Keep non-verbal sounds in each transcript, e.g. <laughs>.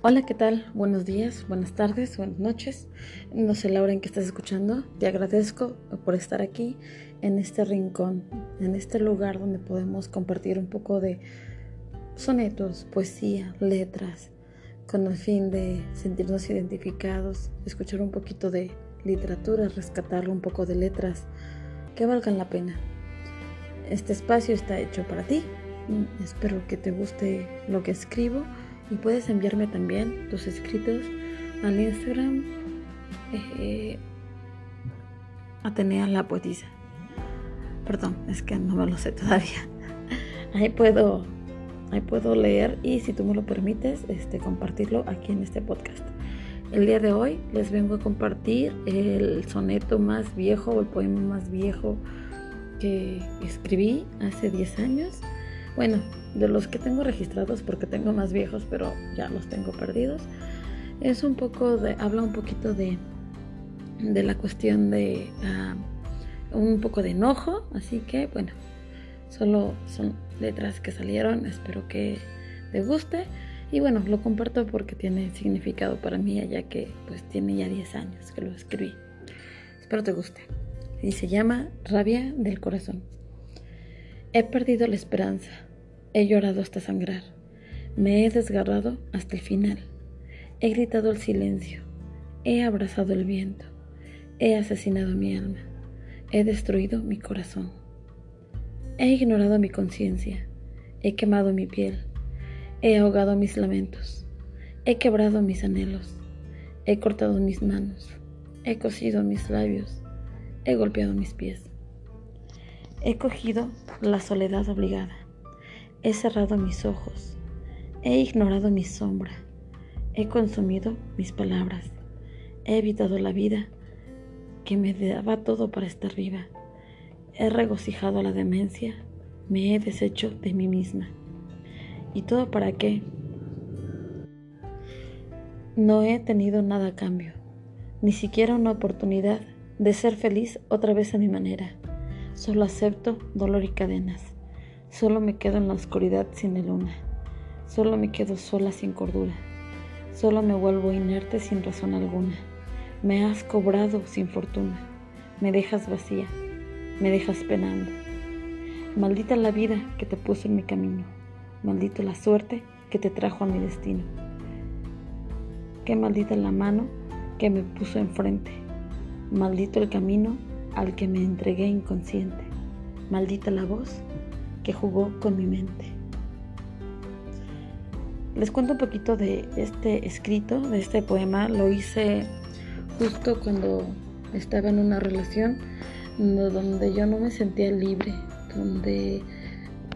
Hola, ¿qué tal? Buenos días, buenas tardes, buenas noches. No sé la hora en que estás escuchando. Te agradezco por estar aquí en este rincón, en este lugar donde podemos compartir un poco de sonetos, poesía, letras, con el fin de sentirnos identificados, escuchar un poquito de literatura, rescatar un poco de letras que valgan la pena. Este espacio está hecho para ti. Espero que te guste lo que escribo y puedes enviarme también tus escritos al Instagram eh, Atenea la poetisa. Perdón, es que no me lo sé todavía. <laughs> Ahí puedo, ahí puedo leer y si tú me lo permites, este, compartirlo aquí en este podcast. El día de hoy les vengo a compartir el soneto más viejo o el poema más viejo que escribí hace 10 años. Bueno, de los que tengo registrados porque tengo más viejos, pero ya los tengo perdidos. Es un poco de, habla un poquito de, de la cuestión de ah, un poco de enojo, así que bueno, solo son letras que salieron, espero que te guste y bueno, lo comparto porque tiene significado para mí, ya que pues tiene ya 10 años que lo escribí. Espero te guste. Y se llama Rabia del Corazón. He perdido la esperanza He llorado hasta sangrar. Me he desgarrado hasta el final. He gritado el silencio. He abrazado el viento. He asesinado mi alma. He destruido mi corazón. He ignorado mi conciencia. He quemado mi piel. He ahogado mis lamentos. He quebrado mis anhelos. He cortado mis manos. He cosido mis labios. He golpeado mis pies. He cogido la soledad obligada He cerrado mis ojos, he ignorado mi sombra, he consumido mis palabras, he evitado la vida que me daba todo para estar viva, he regocijado la demencia, me he deshecho de mí misma. ¿Y todo para qué? No he tenido nada a cambio, ni siquiera una oportunidad de ser feliz otra vez a mi manera. Solo acepto dolor y cadenas. Solo me quedo en la oscuridad sin la luna. Solo me quedo sola sin cordura. Solo me vuelvo inerte sin razón alguna. Me has cobrado sin fortuna. Me dejas vacía. Me dejas penando. Maldita la vida que te puso en mi camino. Maldito la suerte que te trajo a mi destino. Qué maldita la mano que me puso enfrente. Maldito el camino al que me entregué inconsciente. Maldita la voz que jugó con mi mente. Les cuento un poquito de este escrito, de este poema. Lo hice justo cuando estaba en una relación donde yo no me sentía libre, donde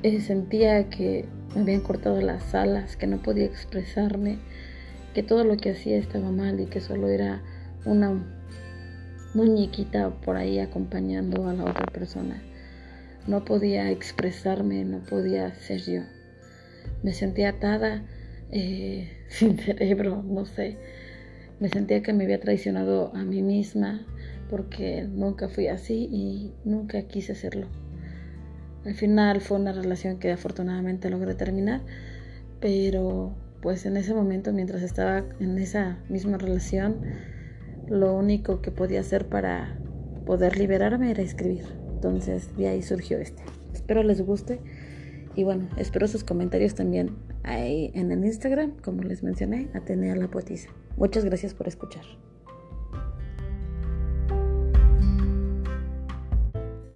eh, sentía que me habían cortado las alas, que no podía expresarme, que todo lo que hacía estaba mal y que solo era una muñequita por ahí acompañando a la otra persona. No podía expresarme, no podía ser yo. Me sentía atada, eh, <laughs> sin cerebro, no sé. Me sentía que me había traicionado a mí misma porque nunca fui así y nunca quise serlo. Al final fue una relación que afortunadamente logré terminar, pero pues en ese momento, mientras estaba en esa misma relación, lo único que podía hacer para poder liberarme era escribir. Entonces de ahí surgió este. Espero les guste y bueno, espero sus comentarios también ahí en el Instagram, como les mencioné, Atenea la Poetisa. Muchas gracias por escuchar.